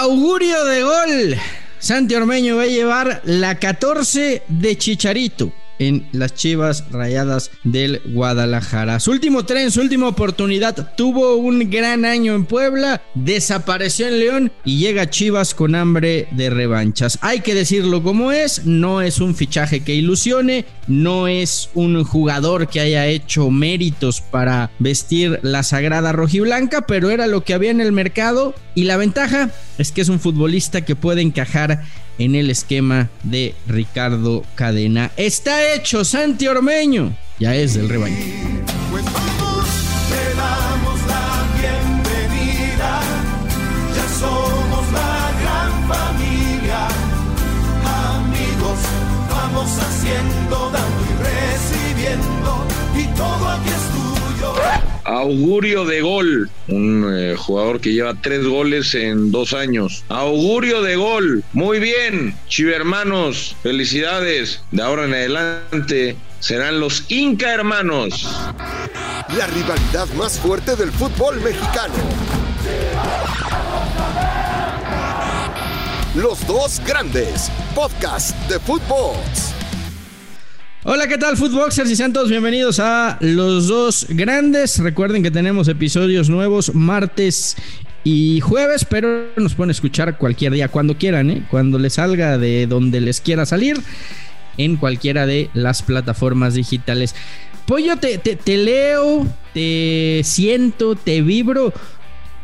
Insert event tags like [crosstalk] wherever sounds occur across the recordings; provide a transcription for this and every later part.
Augurio de gol. Santi Ormeño va a llevar la 14 de Chicharito en las Chivas Rayadas del Guadalajara. Su último tren, su última oportunidad, tuvo un gran año en Puebla, desapareció en León y llega a Chivas con hambre de revanchas. Hay que decirlo como es, no es un fichaje que ilusione, no es un jugador que haya hecho méritos para vestir la sagrada rojiblanca, pero era lo que había en el mercado y la ventaja es que es un futbolista que puede encajar en el esquema de Ricardo Cadena. Está hecho, Santi Ormeño. Ya es del rebaño. Pues vamos, le damos la bienvenida. Ya somos la gran familia. Amigos, vamos haciendo, Augurio de Gol, un eh, jugador que lleva tres goles en dos años. Augurio de Gol, muy bien, chivermanos, felicidades. De ahora en adelante serán los Inca hermanos. La rivalidad más fuerte del fútbol mexicano. Los dos grandes. Podcast de fútbol. Hola, ¿qué tal, Footboxers? Y sean todos bienvenidos a Los Dos Grandes. Recuerden que tenemos episodios nuevos martes y jueves, pero nos pueden escuchar cualquier día, cuando quieran, ¿eh? Cuando les salga de donde les quiera salir, en cualquiera de las plataformas digitales. Pollo, te, te leo, te siento, te vibro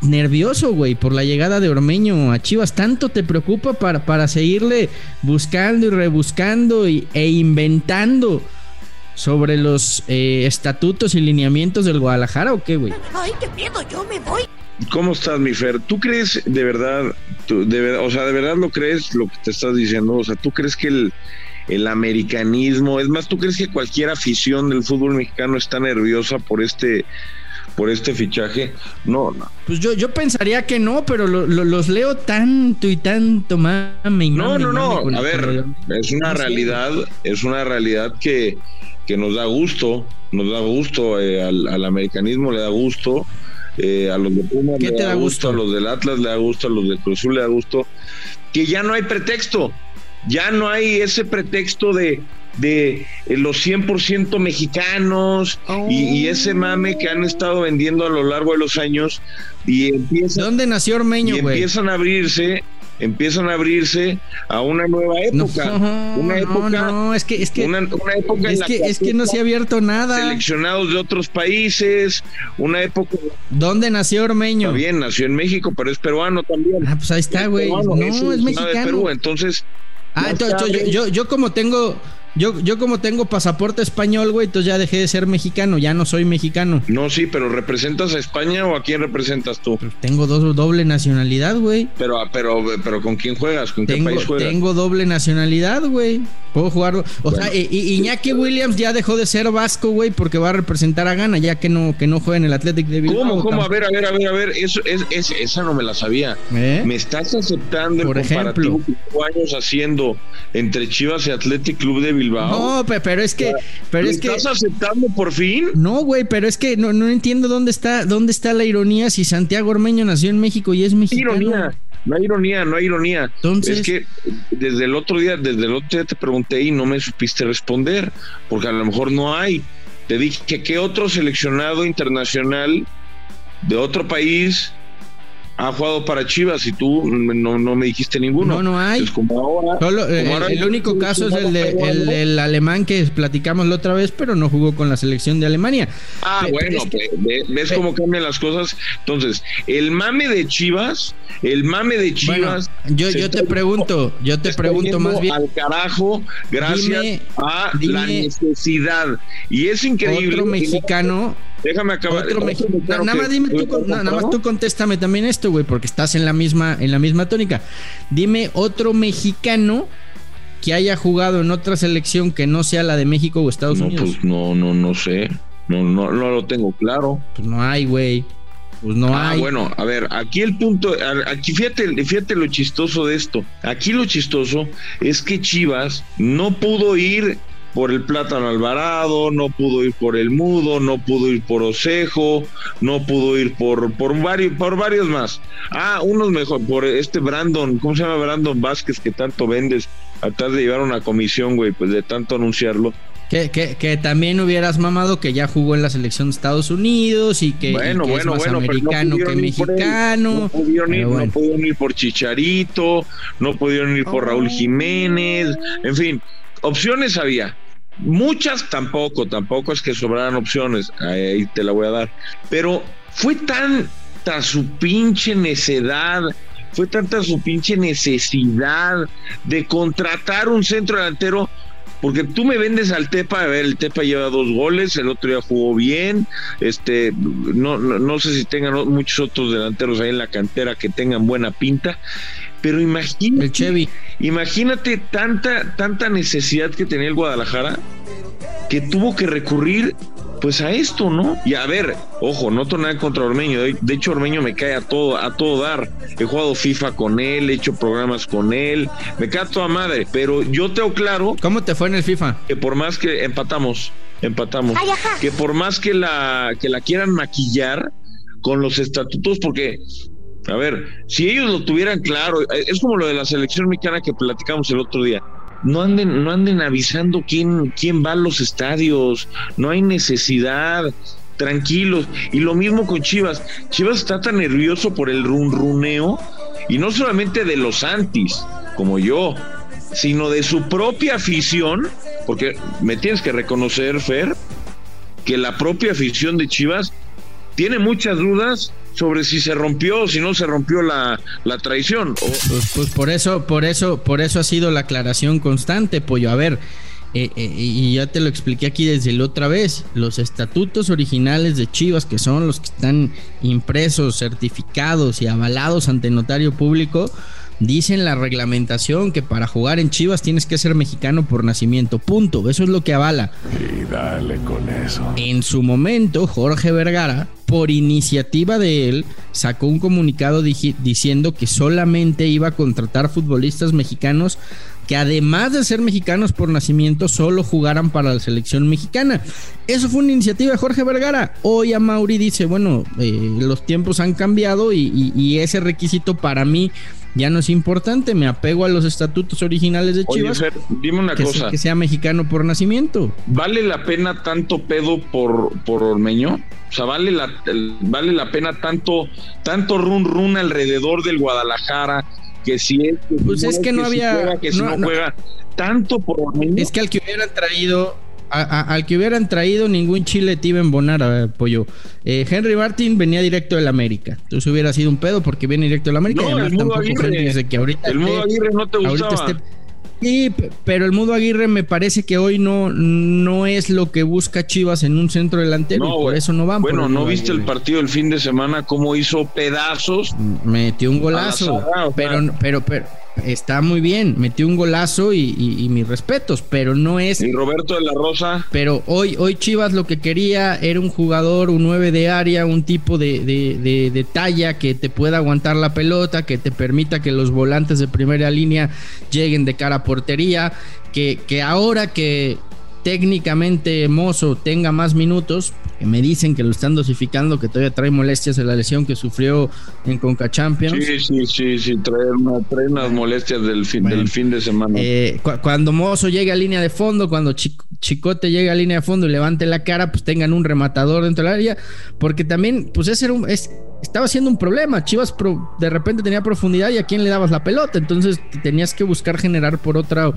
nervioso, güey, por la llegada de Ormeño a Chivas. ¿Tanto te preocupa para, para seguirle buscando y rebuscando y, e inventando sobre los eh, estatutos y lineamientos del Guadalajara o qué, güey? Ay, qué miedo, yo me voy. ¿Cómo estás, mi Fer? ¿Tú crees de verdad, tú, de verdad, o sea, de verdad lo crees lo que te estás diciendo? O sea, ¿tú crees que el, el americanismo, es más, ¿tú crees que cualquier afición del fútbol mexicano está nerviosa por este por este fichaje. No, no. Pues yo, yo pensaría que no, pero lo, lo, los leo tanto y tanto mame y No, mame, no, no. mame A ver, es una realidad, es una realidad que, que nos da gusto, nos da gusto, eh, al, al americanismo le da gusto, eh, a los de Pumas ¿Qué le da da gusto, gusto? a los del Atlas le da gusto, a los del Cruz Azul le da gusto, que ya no hay pretexto, ya no hay ese pretexto de de eh, los 100% mexicanos y, y ese mame que han estado vendiendo a lo largo de los años y empiezan ¿Dónde nació Ormeño, y empiezan a abrirse, empiezan a abrirse a una nueva época, no, una época, no, no, es que, es que, una, una época en es la que, es que no se ha abierto nada. seleccionados de otros países, una época ¿Dónde nació Ormeño? está bien, nació en México, pero es peruano también. Ah, pues ahí está, Es güey. peruano, No, es de mexicano. Perú, entonces Ah, entonces, yo, yo, yo como tengo, yo, yo como tengo pasaporte español, güey, entonces ya dejé de ser mexicano, ya no soy mexicano. no, sí, pero ¿representas a España o a quién representas tú? Tengo dos, doble nacionalidad, güey. Pero, pero, pero ¿con quién juegas? ¿Con qué país juegas? tengo doble nacionalidad, güey. Puedo jugar. O Bueno. sea, y, y Iñaki Williams ya dejó de ser vasco, güey, porque va a representar a Ghana, ya que no, que no juega en el Athletic de Bilbao. ¿Cómo, cómo? A ver, a ver, a ver, a ver, eso, es, es- esa no me la sabía. ¿Eh? ¿Me estás aceptando el Por comparativo ejemplo. que años haciendo entre Chivas y Athletic Club de Bilbao? No, pe- pero es que, pero ¿Lo es que. estás aceptando por fin? No, güey, pero es que no, no entiendo dónde está, dónde está la ironía si Santiago Ormeño nació en México y es mexicano. ironía, no hay ironía, no hay ironía. Entonces- es que desde el otro día, desde el otro día te pregunté y no me supiste responder, porque a lo mejor no hay. Te dije que qué otro seleccionado internacional de otro país ha jugado para Chivas y tú no, no me dijiste ninguno. No, no hay. Pues como ahora, Solo, eh, ahora el, único caso es el, de, el alemán que platicamos la otra vez, pero no jugó con la selección de Alemania. Ah, bueno, es que- ves cómo cambian las cosas. Entonces, el mame de Chivas, el mame de Bueno, Chivas. yo, yo está te pregunto, yo te pregunto más bien. Al carajo, gracias Dime- a dime- la necesidad. Y es increíble. Otro no- mexicano, déjame acabar. otro Nada más dime tú, nada más tú contéstame también esto, güey, porque estás en la misma, en la misma tónica. Dime otro mexicano que haya jugado en otra selección que no sea la de México o Estados No, Unidos. pues no, no, no sé. No, no, no lo tengo claro. Pues no hay, güey. Pues no ah, hay. bueno, a ver, aquí el punto, aquí fíjate, fíjate lo chistoso de esto. Aquí lo chistoso es que Chivas no pudo ir por el Plátano Alvarado, no pudo ir por el Mudo, no pudo ir por Osejo, no pudo ir por, por, varios, por varios más. Ah, unos mejor, por este Brandon, ¿cómo se llama Brandon Vázquez que tanto vendes? Atrás de llevar una comisión, güey, pues de tanto anunciarlo. Que, que, que, también hubieras mamado que ya jugó en la selección de Estados Unidos y que, bueno, y que bueno, es más bueno, americano no que mexicano. No pudieron, ir, bueno. no pudieron ir por Chicharito, no pudieron ir por Oh. Raúl Jiménez, en fin, opciones había. Muchas tampoco, tampoco es que sobraran opciones, ahí te la voy a dar. Pero fue tanta su pinche necedad, fue tanta su pinche necesidad de contratar un centro delantero porque tú me vendes al Tepa, a ver, el Tepa lleva dos goles, el otro día jugó bien, este, no, no, no sé si tengan muchos otros delanteros ahí en la cantera que tengan buena pinta, pero imagínate, El Chevy. imagínate tanta, tanta necesidad que tenía el Guadalajara que tuvo que recurrir pues a esto, ¿no? Y a ver, ojo, no tengo nada contra Ormeño, de hecho Ormeño me cae a todo, a todo dar. He jugado FIFA con él, he hecho programas con él, me cae a toda madre, pero yo tengo claro ¿Cómo te fue en el FIFA? que por más que empatamos, empatamos, Ay, que por más que la que la quieran maquillar con los estatutos, porque a ver, si ellos lo tuvieran claro, eh, es como lo de la selección mexicana que platicamos el otro día. No anden, no anden avisando quién, quién va a los estadios, no hay necesidad, tranquilos. Y lo mismo con Chivas. Chivas está tan nervioso por el runruneo, y no solamente de los antis, como yo, sino de su propia afición, porque me tienes que reconocer, Fer, que la propia afición de Chivas tiene muchas dudas sobre si se rompió o si no se rompió la, la traición. O- Pues, pues por eso, por eso, por eso ha sido la aclaración constante, pollo. A ver, eh, eh, y ya te lo expliqué aquí desde la otra vez. Los estatutos originales de Chivas, que son los que están impresos, certificados y avalados ante notario público, dicen la reglamentación que para jugar en Chivas tienes que ser mexicano por nacimiento. Punto. Eso es lo que avala. Y dale con eso. En su momento, Jorge Vergara, por iniciativa de él, sacó un comunicado diciendo que solamente iba a contratar futbolistas mexicanos que además de ser mexicanos por nacimiento, solo jugaran para la selección mexicana. Eso fue una iniciativa de Jorge Vergara. Hoy a Mauri dice, bueno, eh, los tiempos han cambiado y ese requisito para mí ya no es importante. Me apego a los estatutos originales de Oye, Chivas. Fer, dime una que, cosa. que sea mexicano por nacimiento. ¿Vale la pena tanto pedo por, por Ormeño? O sea, ¿vale la, ¿vale la pena tanto, tanto run run alrededor del Guadalajara? Que si es que, Pues si es que no si había- juega, que si no, no, no. juega. Tanto por Ormeño. Es que al que hubieran traído, a- a- al que hubieran traído ningún chile te iba a embonar, a ver, pollo. Eh, Henry Martin venía directo del América. Entonces hubiera sido un pedo porque viene directo del América. No, y además el Mudo tampoco Aguirre. Que ahorita el Mudo Aguirre no te ahorita gustaba. esté- Sí, pero el Mudo Aguirre me parece que hoy no, no es lo que busca Chivas en un centro delantero. y por eso no van. Bueno, ¿no viste el partido el fin de semana cómo hizo pedazos? Metió un golazo, A la Zara, o sea. pero, pero, pero está muy bien. Metió un golazo y, y- y mis respetos, pero no es Y Roberto de la Rosa, Pero hoy, hoy Chivas lo que quería era un jugador, un 9 de área, un tipo de, de- de- de talla que te pueda aguantar la pelota, que te permita que los volantes de primera línea lleguen de cara a portería, que, que ahora que técnicamente Mozo tenga más minutos, que me dicen que lo están dosificando, que todavía trae molestias de la lesión que sufrió en Conca Champions. sí, sí, sí, sí, trae, una- trae unas molestias del fin, Bueno. del fin de semana. Eh, cu- cuando Mozo llegue a línea de fondo, cuando Chi- Chicote llegue a línea de fondo y levante la cara, pues tengan un rematador dentro del área, porque también, pues ese era un, es- estaba siendo un problema. Chivas de repente tenía profundidad y a quién le dabas la pelota, entonces tenías que buscar generar por otra,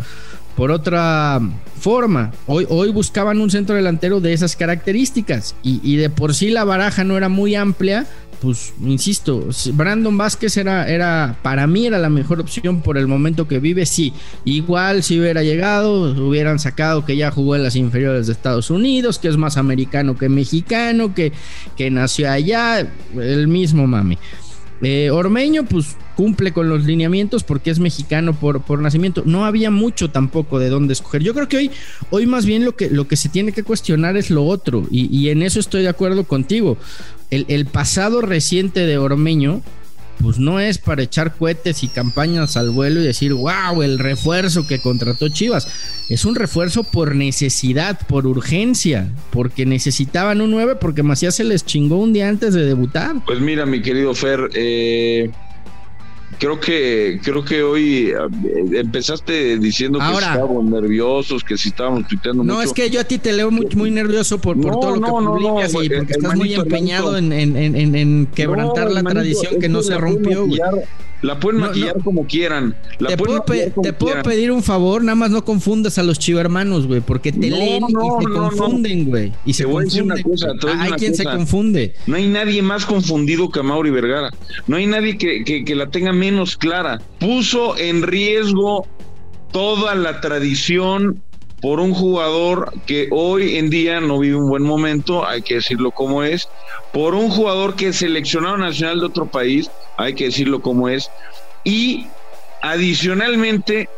por otra forma. Hoy, hoy buscaban un centro delantero de esas características y, de por sí la baraja no era muy amplia. Pues insisto, si Brandon Vázquez era, era, para mí era la mejor opción por el momento que vive. Sí, igual si hubiera llegado, hubieran sacado que ya jugó en las inferiores de Estados Unidos, que es más americano que mexicano, que, que nació allá, mismo mami. Eh, Ormeño, pues cumple con los lineamientos porque es mexicano por, por nacimiento. No había mucho tampoco de dónde escoger. Yo creo que hoy, hoy más bien lo que, lo que se tiene que cuestionar es lo otro. Y, y en eso estoy de acuerdo contigo. El pasado reciente de Ormeño pues no es para echar cohetes y campañas al vuelo y decir, wow, el refuerzo que contrató Chivas. Es un refuerzo por necesidad, por urgencia, porque necesitaban un 9, porque Macías se les chingó un día antes de debutar. Pues mira, mi querido Fer, eh, creo que creo que hoy eh, empezaste diciendo que estábamos nerviosos, que si estábamos tuiteando No, mucho. es que yo a ti te leo muy, muy nervioso por, por No, todo lo que no, publicas no, y porque estás muy empeñado en, en- en- quebrantar la tradición que no se rompió. La pueden maquillar no. como quieran. La Te puedo, pe- maquillar como te puedo quieran. pedir un favor, nada más no confundas a los chivermanos, güey, porque te No, leen y se confunden, güey. Y se Te voy a decir una cosa, te voy a decir Hay una quien se confunde. No hay nadie más confundido que Mauri Vergara. No hay nadie que, que- que la tenga menos clara. Puso en riesgo toda la tradición por un jugador que hoy en día no vive un buen momento, hay que decirlo como es, por un jugador que es seleccionado nacional de otro país, hay que decirlo como es, y adicionalmente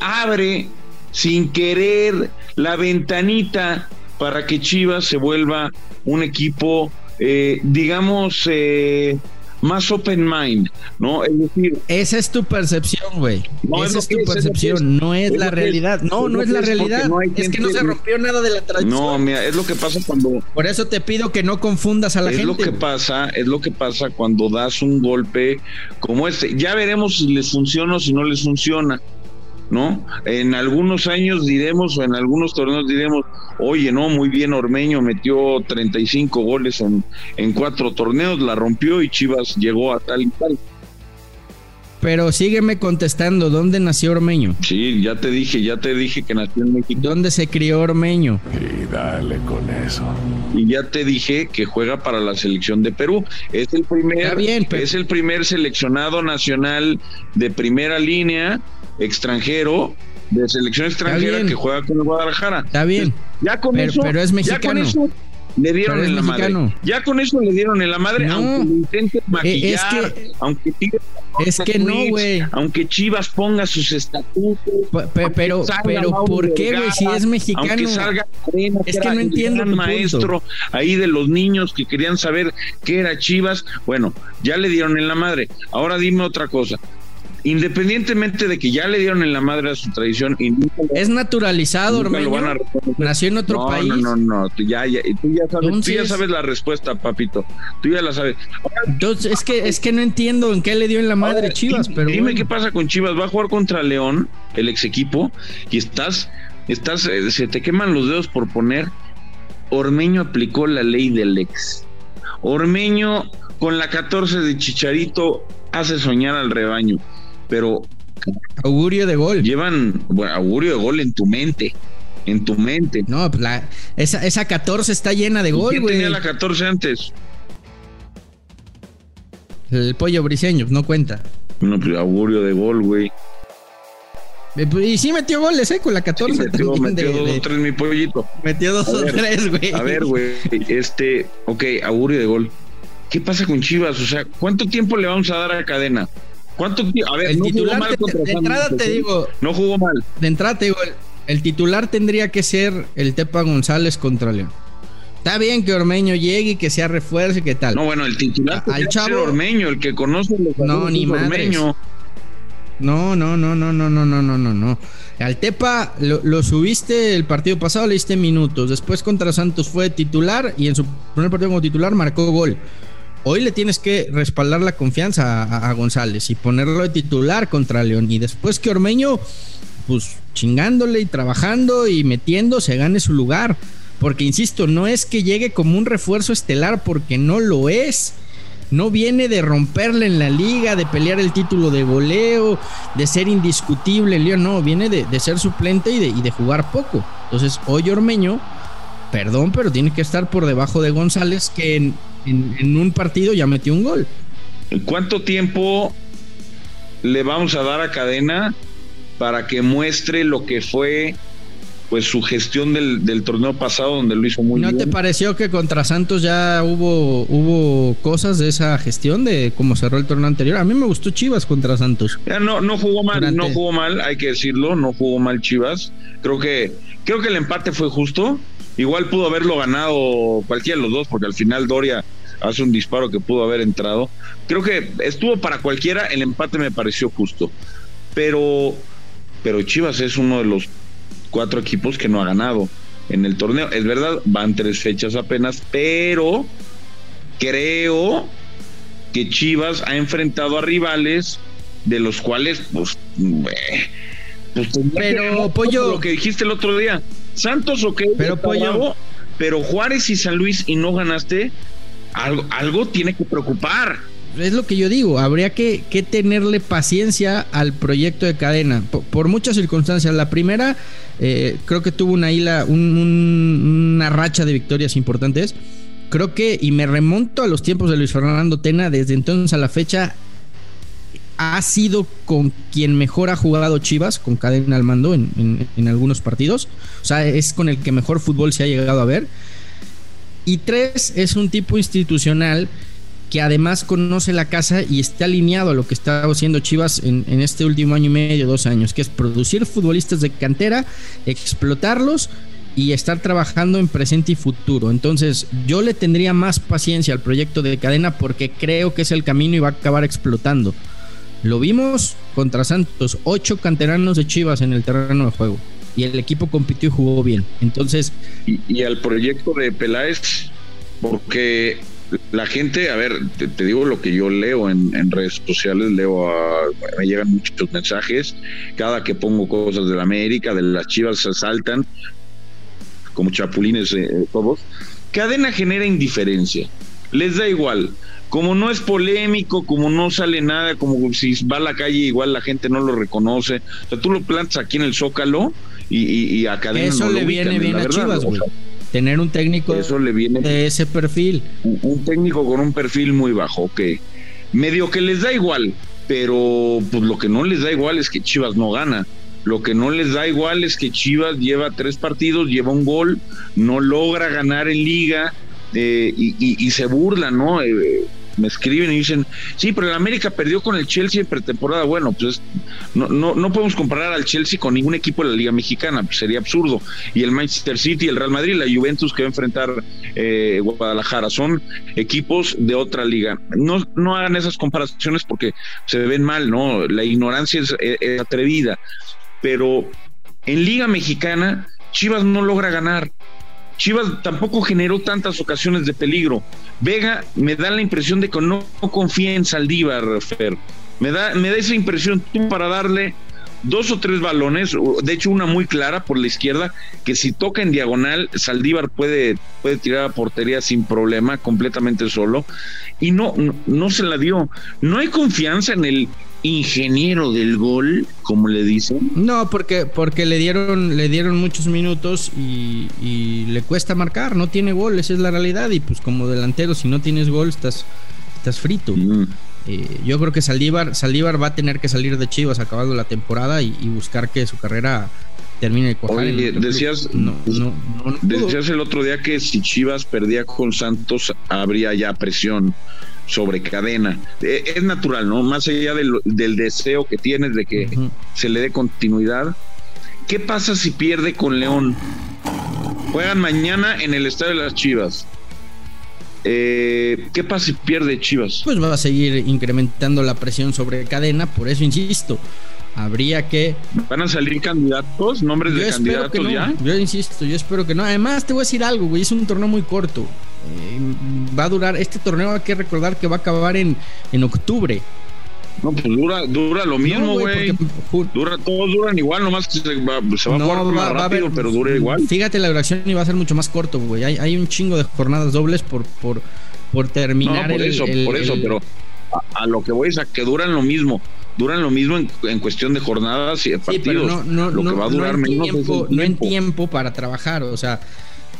abre sin querer la ventanita para que Chivas se vuelva un equipo, eh, digamos, eh, más open mind, ¿no? Es decir, Esa es tu percepción, güey. No, es Esa es tu es, es percepción, es. no es, Es la es. realidad. No, Es no es la es, realidad. no es que no se rompió nada de la tradición. no, mira, es lo que pasa cuando Por eso te pido que no confundas a la es gente. lo que pasa, es lo que pasa cuando das un golpe como este. Ya veremos si les funciona o si no les funciona, ¿no? En algunos años diremos o en algunos torneos diremos, oye, no, muy bien Ormeño metió 35 goles en, en cuatro torneos, la rompió y Chivas llegó a tal y tal. Pero sígueme contestando, ¿dónde nació Ormeño? Sí, ya te dije, ya te dije que nació en México ¿Dónde se crió Ormeño? Y dale con eso. y ya te dije que juega para la selección de Perú. Es el primer, Está bien, pero- es el primer seleccionado nacional de primera línea extranjero de selección extranjera que juega con el Guadalajara. Está bien. Ya con Pero- eso, pero es ya mexicano. con eso le dieron es en la mexicano. madre. Ya con eso le dieron en la madre, No. aunque lo intentes maquillar, que- aunque Tigres Es que no, tweets, güey. Aunque Chivas ponga sus estatutos. Pe- pe- Pero, pero, ¿por qué, güey? Si es mexicano. Aunque salga Cadena, Es que era no el entiendo gran tu punto. maestro ahí de los niños que querían saber qué era Chivas. Bueno, ya le dieron en la madre. Ahora dime otra cosa. Independientemente de que ya le dieron en la madre a su tradición y nunca Es naturalizado, reconocer. Nació en otro no, país. No, no, no, tú ya, ya, tú ya sabes, tú ya Entonces- sabes la respuesta, papito. Tú ya la sabes. Entonces, es que, es que no entiendo en qué le dio en la madre Ahora, Chivas, dime, pero. dime bueno. qué pasa con Chivas. Va a jugar contra León, el ex equipo, y estás, estás, eh, se te queman los dedos por poner. Ormeño aplicó la ley del ex. Ormeño con la 14 de Chicharito hace soñar al rebaño, pero Augurio de gol. llevan bueno, augurio de gol en tu mente, en tu mente. No, pues la, esa, esa 14 está llena de ¿Y gol, ¿Quién güey. tenía la 14 antes? El pollo briseño, no cuenta. No, pues augurio de gol, güey. Eh, pues, Y sí metió goles, ¿eh? Con la 14 Sí, metió, metió de- dos o tres mi pollito. metió dos A o ver, tres, güey. A ver, güey, este, ok, augurio de gol. ¿Qué pasa con Chivas? O sea, ¿cuánto tiempo le vamos a dar a cadena? ¿Cuánto? A ver, El no titular, jugó mal contra de entrada te ¿sí? digo, No jugó mal. de entrada te digo, el, el titular tendría que ser el Tepa González contra León. Está bien que Ormeño llegue y que sea refuerzo y que tal. No, bueno, el titular Al ser chavo- Ormeño, el que conoce los No, ni madres. No, no, no, no, no, no, no, no, no, no. Al Tepa lo, lo subiste el partido pasado, le diste minutos. Después contra Santos fue titular y en su primer partido como titular marcó gol. Hoy le tienes que respaldar la confianza a, González y ponerlo de titular contra León. Y después que Ormeño, pues chingándole y trabajando y metiendo, se gane su lugar. Porque insisto, no es que llegue como un refuerzo estelar, porque no lo es. No viene de romperle en la liga, de pelear el título de goleo, de ser indiscutible, León. No, viene de, ser suplente y de, y de jugar poco. Entonces, hoy Ormeño, perdón, pero tiene que estar por debajo de González, que en- en un partido ya metió un gol. ¿Cuánto tiempo le vamos a dar a cadena para que muestre lo que fue pues su gestión del, del torneo pasado donde lo hizo muy ¿No bien? te pareció que contra Santos ya hubo, hubo cosas de esa gestión de cómo cerró el torneo anterior? A mí me gustó Chivas contra Santos. Ya no, no jugó mal, Durante- no jugó mal, hay que decirlo, no jugó mal Chivas. Creo que, creo que el empate fue justo. Igual pudo haberlo ganado cualquiera de los dos, porque al final Doria hace un disparo que pudo haber entrado. Creo que estuvo para cualquiera, el empate me pareció justo. Pero, pero Chivas es uno de los cuatro equipos que no ha ganado en el torneo. Es verdad, van tres fechas apenas, pero creo que Chivas ha enfrentado a rivales de los cuales, pues, eh, pues pero Pollo, lo que dijiste el otro día, Santos, ok, pero Pollo, pero Juárez y San Luis y no ganaste, algo, algo tiene que preocupar. Es lo que yo digo, habría que, que tenerle paciencia al proyecto de cadena, por, muchas circunstancias. La primera, eh, creo que tuvo una un, un, una racha de victorias importantes. Creo que, y me remonto a los tiempos de Luis Fernando Tena, desde entonces a la fecha, ha sido con quien mejor ha jugado Chivas, con cadena al mando en, en, en, algunos partidos. O sea, es con el que mejor fútbol se ha llegado a ver. Y tres, es un tipo institucional que además conoce la casa y está alineado a lo que está haciendo Chivas en, en, este último año y medio, dos años, que es producir futbolistas de cantera, explotarlos y estar trabajando en presente y futuro. Entonces, yo le tendría más paciencia al proyecto de cadena porque creo que es el camino y va a acabar explotando. Lo vimos contra Santos, ocho canteranos de Chivas en el terreno de juego. Y el equipo compitió y jugó bien. Entonces. Y, y al proyecto de Peláez, porque la gente, a ver, te, digo lo que yo leo en, redes sociales, leo a, me llegan muchos mensajes, cada que pongo cosas de la América, de las Chivas se saltan, como chapulines eh, todos. Cadena genera indiferencia, les da igual. Como no es polémico, como no sale nada, como si va a la calle igual la gente no lo reconoce. O sea, tú lo plantas aquí en el Zócalo y, y, y a Cadena Eso no le viene ubican, bien a verdad, Chivas, o güey. sea, Tener un técnico Eso le viene de ese perfil. un, un técnico con un perfil muy bajo, que medio que les da igual, pero pues lo que no les da igual es que Chivas no gana. Lo que no les da igual es que Chivas lleva tres partidos, lleva un gol, no logra ganar en liga eh, y, y, y, se burlan, ¿no? Eh, me escriben y dicen, sí, pero el América perdió con el Chelsea en pretemporada. Bueno, pues no, no, no podemos comparar al Chelsea con ningún equipo de la Liga Mexicana, pues sería absurdo. Y el Manchester City, el Real Madrid, la Juventus que va a enfrentar eh, Guadalajara, son equipos de otra liga. No, no hagan esas comparaciones porque se ven mal, ¿no? La ignorancia es, es atrevida. Pero en Liga Mexicana, Chivas no logra ganar. Chivas tampoco generó tantas ocasiones de peligro. Vega me da la impresión de que no, confía en Saldívar, Fer. Me da, me da esa impresión tú para darle dos o tres balones, de hecho una muy clara por la izquierda, que si toca en diagonal, Saldívar puede, puede tirar a portería sin problema, completamente solo, y no, no, no se la dio. No hay confianza en el ingeniero del gol, como le dicen. No, porque, porque le dieron, le dieron muchos minutos y, y, le cuesta marcar, no tiene gol, esa es la realidad. Y pues como delantero, si no tienes gol, estás, estás frito. Mm. Eh, yo creo que Saldívar, Saldívar va a tener que salir de Chivas acabando la temporada y, y buscar que su carrera termine de cuajar. Oye, decías, no, no, no, decías el otro día que si Chivas perdía con Santos habría ya presión sobre cadena. Eh, es natural, ¿no? Más allá del, del, deseo que tienes de que uh -huh. se le dé continuidad. ¿Qué pasa si pierde con León? Juegan mañana en el Estadio de las Chivas. Eh, ¿Qué pasa si pierde Chivas? Pues va a seguir incrementando la presión sobre cadena, por eso insisto. Habría que. ¿Van a salir candidatos? ¿Nombres yo de candidatos no. ya? Yo insisto, yo espero que no. Además, te voy a decir algo, güey. Es un torneo muy corto. Eh, va a durar. Este torneo hay que recordar que va a acabar en, en octubre. No, pues dura, dura lo mismo, güey. No, dura, todos duran igual, nomás que se va, se va no, a jugar va, más va rápido, pero dura igual. Fíjate, la duración iba a ser mucho más corto, güey. Hay, hay, un chingo de jornadas dobles por, por, por terminar no, por el, eso, el, por eso, el... pero a, a, lo que voy es a que duran lo mismo. Duran lo mismo en, en cuestión de jornadas y de partidos. Sí, pero no, no, lo que va a durar no en menos tiempo, no en tiempo para trabajar, o sea.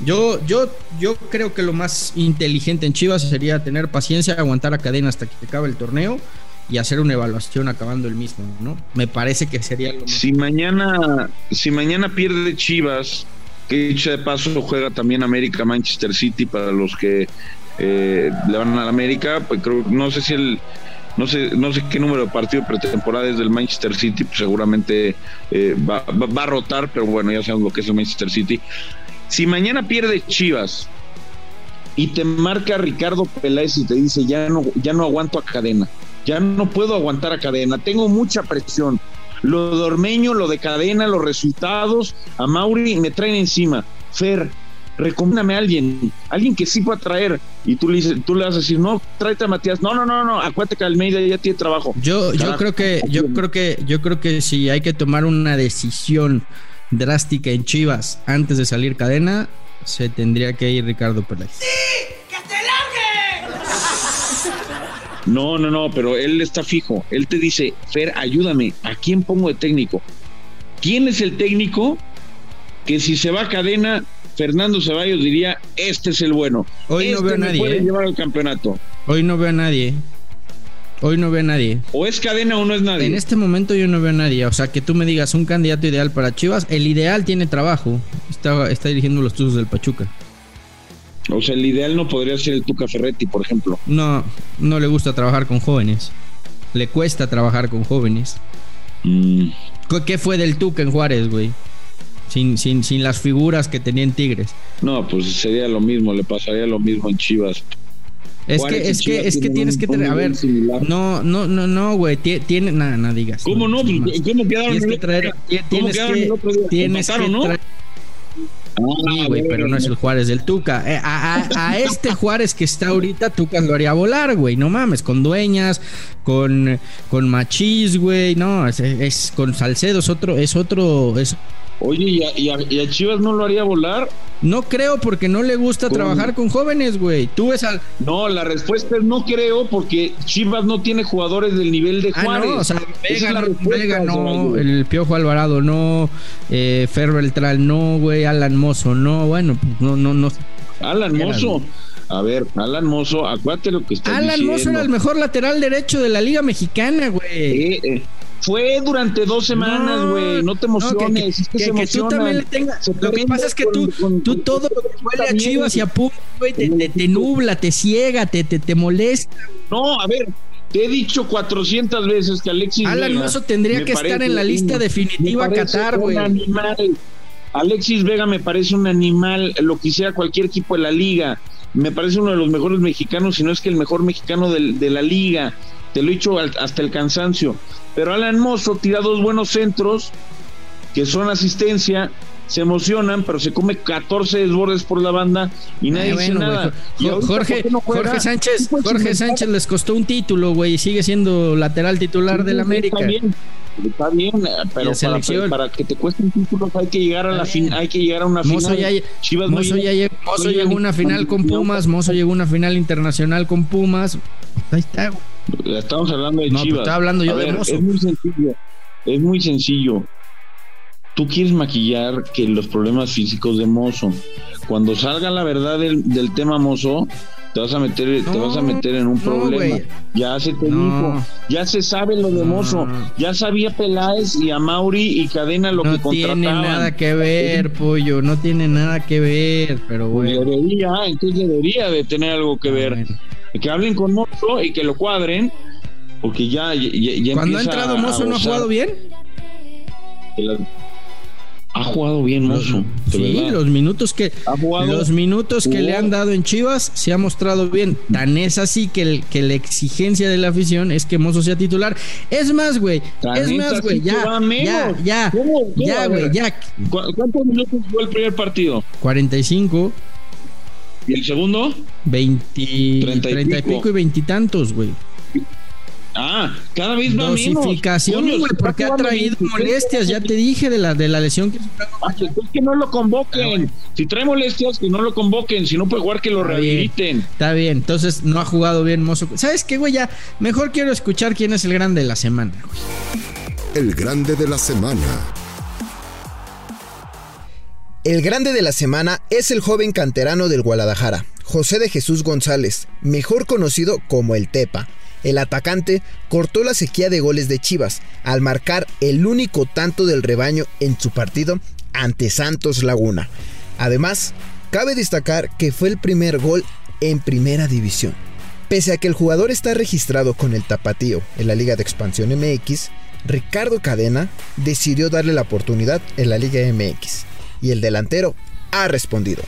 Yo, yo, yo creo que lo más inteligente en Chivas sería tener paciencia, aguantar a cadena hasta que acabe el torneo y hacer una evaluación acabando el mismo, ¿no? Me parece que sería lo Si mañana, si mañana pierde Chivas, que dicho de paso juega también América Manchester City para los que eh, le van a la América, pues creo, no sé si el no sé, no sé qué número de partido pretemporada es del Manchester City, pues seguramente eh, va, va, va, a rotar, pero bueno, ya sabemos lo que es el Manchester City. Si mañana pierde Chivas y te marca Ricardo Peláez y te dice, ya no, ya no aguanto a cadena, ya no puedo aguantar a cadena, tengo mucha presión. Lo de Ormeño, lo de cadena, los resultados, a Mauri me traen encima. Fer, recomiéndame a alguien, alguien que sí pueda traer. Y tú le, dices, tú le vas a decir, no, tráete a Matías. No, no, no, no, acuérdate que Almeida ya tiene trabajo. Yo, yo Carajo, creo que, yo creo que, yo creo que si hay que tomar una decisión drástica en Chivas antes de salir cadena, se tendría que ir Ricardo Peláez. No, no, no, pero él está fijo. Él te dice, Fer, ayúdame, ¿a quién pongo de técnico? ¿Quién es el técnico que si se va a cadena, Fernando Ceballos diría, este es el bueno. Hoy no este veo a nadie, puede ¿eh? llevar al campeonato. Hoy no veo a nadie. Hoy no veo a nadie. O es cadena o no es nadie. En este momento yo no veo a nadie. O sea, que tú me digas un candidato ideal para Chivas. El ideal tiene trabajo. Está, está dirigiendo los Tuzos del Pachuca. O sea, el ideal no podría ser el Tuca Ferretti, por ejemplo. No, no le gusta trabajar con jóvenes. Le cuesta trabajar con jóvenes. Mm, ¿Qué- ¿Qué fue del Tuca en Juárez, güey? Sin, sin, sin las figuras que tenían Tigres. no, pues sería lo mismo, le pasaría lo mismo en Chivas. Es Juárez que, es que, es que tienes que traer. A ver, similar. no, no, no, no, güey. tie- Tiene, nada, no digas. ¿Cómo no? Pues. ¿Cómo quedaron Tienes que traer. Tienes quedaron que, tienes que ¿no? Sí, güey, pero no es el Juárez del Tuca. Eh, a, a- a este Juárez que está ahorita, Tuca lo haría volar, güey. No mames, con dueñas, con, con machis, güey. No, es, es- con Salcedo, es otro, es otro. Es, Oye, ¿y a, y a- y a Chivas no lo haría volar? no creo porque no le gusta ¿Cómo? trabajar con jóvenes, güey. Tú ves al. No, la respuesta es no creo porque Chivas no tiene jugadores del nivel de Ah, Juárez. no, o sea, Vega, no, Vega no, el Piojo Alvarado no, eh, Fer Beltrán no, güey, Alan Mozo no, bueno, pues no, no, no. Alan Mozo. A ver, Alan Mozo, acuérdate lo que está Alan diciendo. Mozo era el mejor lateral derecho de la Liga Mexicana, güey. Eh, eh, fue durante dos semanas, güey. No, te emociones. que, es que, que- se que tú también le tengas. Lo que pasa es que con- tú, con- tú con- todo lo que huele a Chivas y a güey. Pumas, güey, te, te- te nubla, te ciega, te, te, te molesta. No, a ver, te he dicho 400 veces que Alexis Alan Vega tendría que estar en la lista un- definitiva Qatar, güey. Alexis Vega me parece un animal, lo quisiera cualquier equipo de la liga. Me parece uno de los mejores mexicanos, si no es que el mejor mexicano de, la liga. Te lo he dicho hasta el cansancio. Pero Alan Mozo tira dos buenos centros que son asistencia, se emocionan, pero se come 14 desbordes por la banda y nadie Ay, dice nada. Jorge. Jorge Sánchez, Jorge Sánchez les costó un título, güey, y sigue siendo lateral titular del América. Está bien, está bien, eh, pero para, que te cuesten títulos hay que llegar a la fin, hay que llegar a una Mozo final. ya, Chivas Mozo ya llegó, Mozo llegó a una final con Pumas, Mozo llegó a una final internacional con Pumas. Ahí está, güey. Estamos hablando de No, pues, Chivas. estaba hablando yo A de ver, Mozo. Es muy sencillo. Es muy sencillo. Tú quieres maquillar que los problemas físicos de Mozo. Cuando salga la verdad del, del tema Mozo, te vas a meter, te No, vas a meter en un no, problema. ya se te No. dijo, ya se sabe lo de No. Mozo. Ya sabía Peláez y a Mauri y Cadena lo No que contrataban. tiene nada que ver, pollo, no tiene nada que ver, pero Pues bueno. debería, entonces debería de tener algo que ver. Bueno. Que hablen con Mozo y que lo cuadren, porque ya, ya, ya Cuando ha entrado Mozo no ha jugado bien. Ha jugado bien Mozo, Sí, verdad. los minutos que Ha jugado- los minutos que jugó. le han dado en Chivas se ha mostrado bien. Tan es así que, el- que la exigencia de la afición es que Mozo sea titular. Es más, güey. Es más, güey. Ya, ya, ya. ¿Cómo? ¿Cómo? Ya, güey. Ya. ¿Cu- ¿Cuántos minutos jugó el primer partido? 45, ¿Y el segundo? 20, Treinta y 30 y pico. y veintitantos, güey. Ah, cada vez va. Dosificación, güey, porque ha traído 26. molestias. Ya te dije de la, de la lesión que sufrió. Es que no lo convoquen. Si trae molestias, que no lo convoquen. Si no puede jugar, que lo Está bien. rehabiliten. Está bien, entonces no ha jugado bien Mozo. ¿Sabes qué, güey? Ya, mejor quiero escuchar quién es el grande de la semana. güey. El grande de la semana. El grande de la semana es el joven canterano del Guadalajara, José de Jesús González, mejor conocido como el Tepa. El atacante cortó la sequía de goles de Chivas al marcar el único tanto del rebaño en su partido ante Santos Laguna. Además, cabe destacar que fue el primer gol en primera división. Pese a que el jugador está registrado con el Tapatío en la Liga de Expansión MX, Ricardo Cadena decidió darle la oportunidad en la Liga MX y el delantero ha respondido.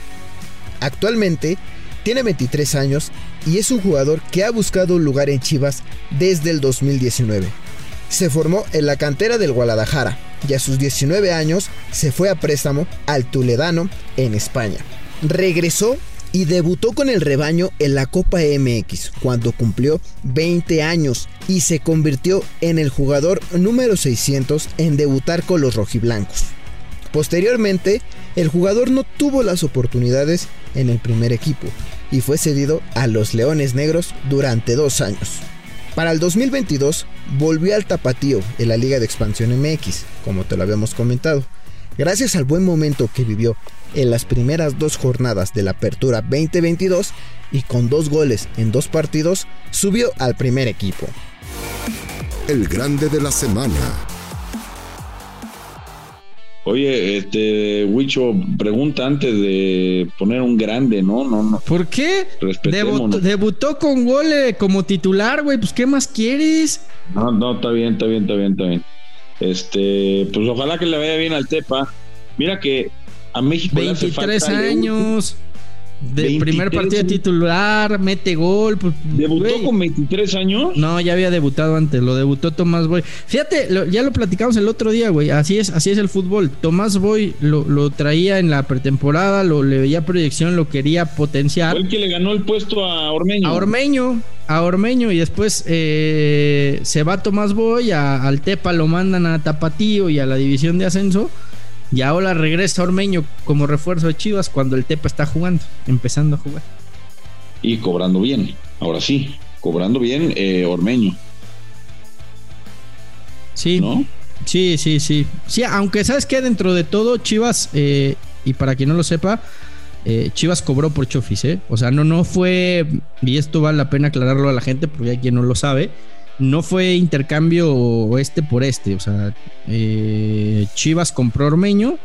Actualmente Tiene 23 años y es un jugador que ha buscado un lugar en Chivas desde el 2019. Se formó en la cantera del Guadalajara y a sus 19 años se fue a préstamo al Tuledano en España. Regresó y debutó con el rebaño en la Copa MX cuando cumplió 20 años y se convirtió en el jugador número 600 en debutar con los rojiblancos. Posteriormente, el jugador no tuvo las oportunidades en el primer equipo y fue cedido a los Leones Negros durante dos años. Para el 2022 volvió al tapatío en la Liga de Expansión MX, como te lo habíamos comentado. Gracias al buen momento que vivió en las primeras dos jornadas de la Apertura 2022 y con dos goles en dos partidos, subió al primer equipo. El grande de la semana. Oye, este, Huicho, pregunta antes de poner un grande, ¿no? No, no. ¿Por qué? Debutó, debutó con gol eh, como titular, güey. Pues, ¿qué más quieres? No, no, está bien, está bien, está bien, está bien. Este, pues ojalá que le vaya bien al Tepa. Mira que a México le hace 23 falta el- años. De 23 primer partido titular, mete gol. pues, Debutó con 23 años. No, ya había debutado antes, lo debutó Tomás Boy. Fíjate, lo- ya lo platicamos el otro día, güey. Así es, así es el fútbol. Tomás Boy lo, lo traía en la pretemporada, lo le veía proyección, lo quería potenciar. Fue el que le ganó el puesto a Ormeño. A Ormeño, a Ormeño, y después eh, se va Tomás Boy, a- al Tepa lo mandan a Tapatío y a la división de ascenso. Y ahora regresa Ormeño como refuerzo de Chivas cuando el Tepa está jugando, empezando a jugar. Y cobrando bien. Ahora sí, cobrando bien eh, Ormeño, Sí, ¿no? sí, sí, sí. Sí, aunque sabes que dentro de todo, Chivas, eh, y para quien no lo sepa, eh, Chivas cobró por Chofis, ¿eh? O sea, no, no fue, y esto vale la pena aclararlo a la gente porque hay quien no lo sabe, no fue intercambio este por este. O sea, eh, Chivas compró Ormeño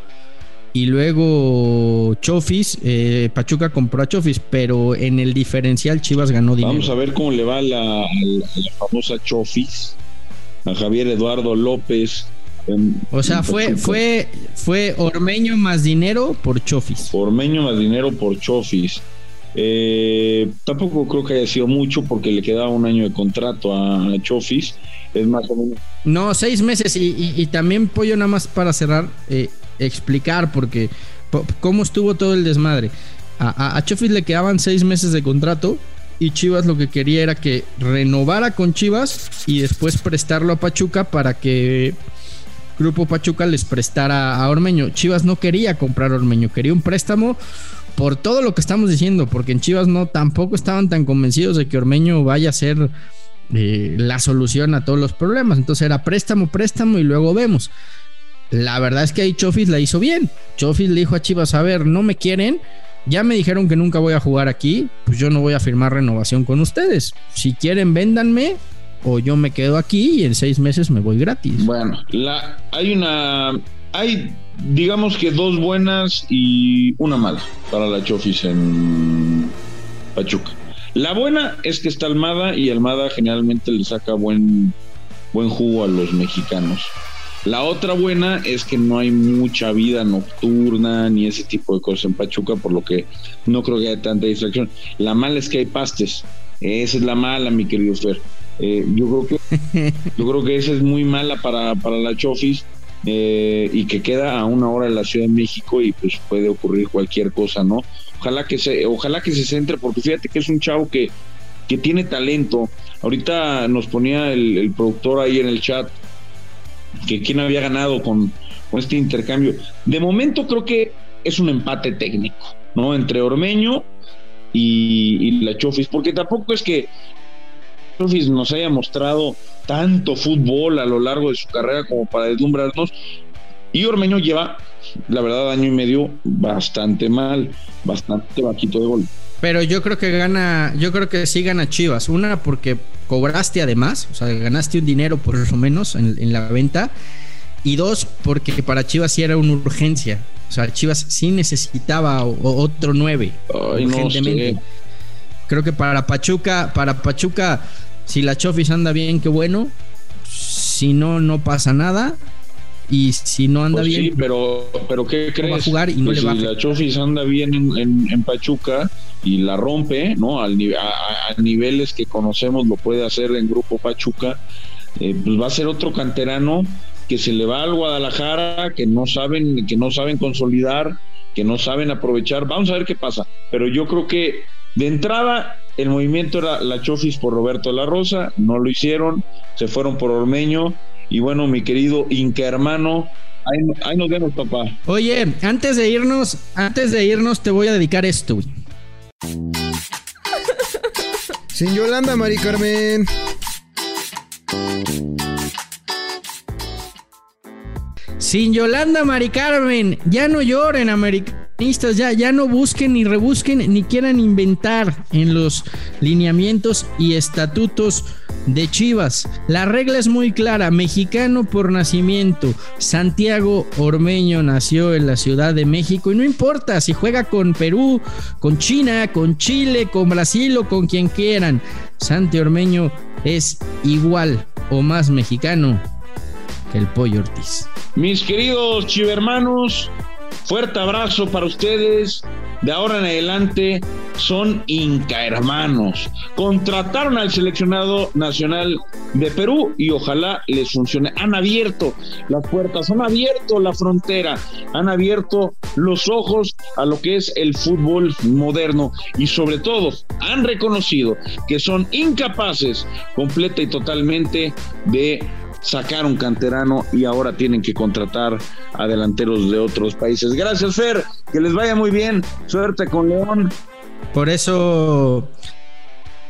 y luego Chofis, eh, Pachuca compró a Chofis, pero en el diferencial Chivas ganó dinero. Vamos a ver cómo le va a la, la- famosa Chofis, a Javier Eduardo López. en- O sea, fue, fue, fue Ormeño más dinero por Chofis. Ormeño más dinero por Chofis. Eh, tampoco creo que haya sido mucho porque le quedaba un año de contrato a Chofis. Es más o menos. No, seis meses y, también Pollo nada más para cerrar, eh, explicar porque po- cómo estuvo todo el desmadre. A, a, a Chofis le quedaban seis meses de contrato y Chivas lo que quería era que renovara con Chivas y después prestarlo a Pachuca para que Grupo Pachuca les prestara a Ormeño. Chivas no quería comprar Ormeño, quería un préstamo por todo lo que estamos diciendo, porque en Chivas no tampoco estaban tan convencidos de que Ormeño vaya a ser eh, la solución a todos los problemas. Entonces era préstamo, préstamo y luego vemos. La verdad es que ahí Chofis la hizo bien. Chofis le dijo a Chivas, a ver, no me quieren. Ya me dijeron que nunca voy a jugar aquí, pues yo no voy a firmar renovación con ustedes. Si quieren, véndanme o yo me quedo aquí y en seis meses me voy gratis. Bueno, hay una. Hay, digamos que dos buenas y una mala para la Chofis en Pachuca. La buena es que está Almada y Almada generalmente le saca buen, buen jugo a los mexicanos. La otra buena es que no hay mucha vida nocturna ni ese tipo de cosas en Pachuca, por lo que no creo que haya tanta distracción. La mala es que hay pastes. Esa es la mala, mi querido Fer. Eh, yo creo que [laughs] yo creo que esa es muy mala para, para la Chofis eh, y que queda a una hora de la Ciudad de México y pues puede ocurrir cualquier cosa, ¿no? Ojalá que se, ojalá que se centre, porque fíjate que es un chavo que, que tiene talento. Ahorita nos ponía el, productor ahí en el chat que quién había ganado con, con este intercambio. De momento creo que es un empate técnico, ¿no? Entre Ormeño y la Chofis, porque tampoco es que Chofis nos haya mostrado tanto fútbol a lo largo de su carrera como para deslumbrarnos. Y Ormeño lleva, la verdad, año y medio bastante mal, bastante bajito de gol. Pero yo creo que gana, yo creo que sí gana Chivas. Una porque cobraste además, o sea, ganaste un dinero por lo menos en, en la venta. Y dos, porque para Chivas sí era una urgencia. O sea, Chivas sí necesitaba otro nueve. Ay, no urgentemente. sé. Creo que para Pachuca, para Pachuca, si la Chofis anda bien, qué bueno. Si no, no pasa nada. y si no anda Pues bien, sí, pero, pero ¿qué crees? va a jugar y no Que le va a si la. Chofis anda bien en, en- en Pachuca y la rompe, ¿no? Al a- a niveles que conocemos lo puede hacer en Grupo Pachuca, eh, pues va a ser otro canterano que se le va al Guadalajara, que no saben, que no saben consolidar, que no saben aprovechar. Vamos a ver qué pasa. Pero yo creo que de entrada el movimiento era la Chofis por Roberto la Rosa, no lo hicieron, se fueron por Ormeño. Y bueno, mi querido Inca hermano, ahí, ahí nos vemos, papá. Oye, antes de irnos, antes de irnos te voy a dedicar esto, güey. Sin Yolanda, Mari Carmen. Sin Yolanda Mari Carmen, ya no lloren americanistas, ya, ya no busquen ni rebusquen ni quieran inventar en los lineamientos y estatutos de Chivas. La regla es muy clara, mexicano por nacimiento. Santiago Ormeño nació en la Ciudad de México y no importa si juega con Perú, con China, con Chile, con Brasil o con quien quieran. Santi Ormeño es igual o más mexicano que el Pollo Ortiz. Mis queridos chivermanos, fuerte abrazo para ustedes. De ahora en adelante son Inca hermanos. Contrataron al seleccionado nacional de Perú y ojalá les funcione. Han abierto las puertas, han abierto la frontera, han abierto los ojos a lo que es el fútbol moderno y sobre todo han reconocido que son incapaces completa y totalmente de sacar un canterano y ahora tienen que contratar a delanteros de otros países. Gracias, Fer. Que les vaya muy bien. Suerte con León. Por eso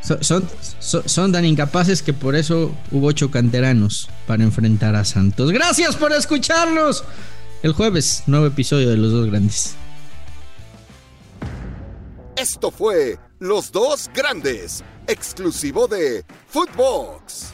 so- son, so- son tan incapaces que por eso hubo ocho canteranos para enfrentar a Santos. Gracias por escucharnos. El jueves, nuevo episodio de Los Dos Grandes. Esto fue Los Dos Grandes, exclusivo de Footbox.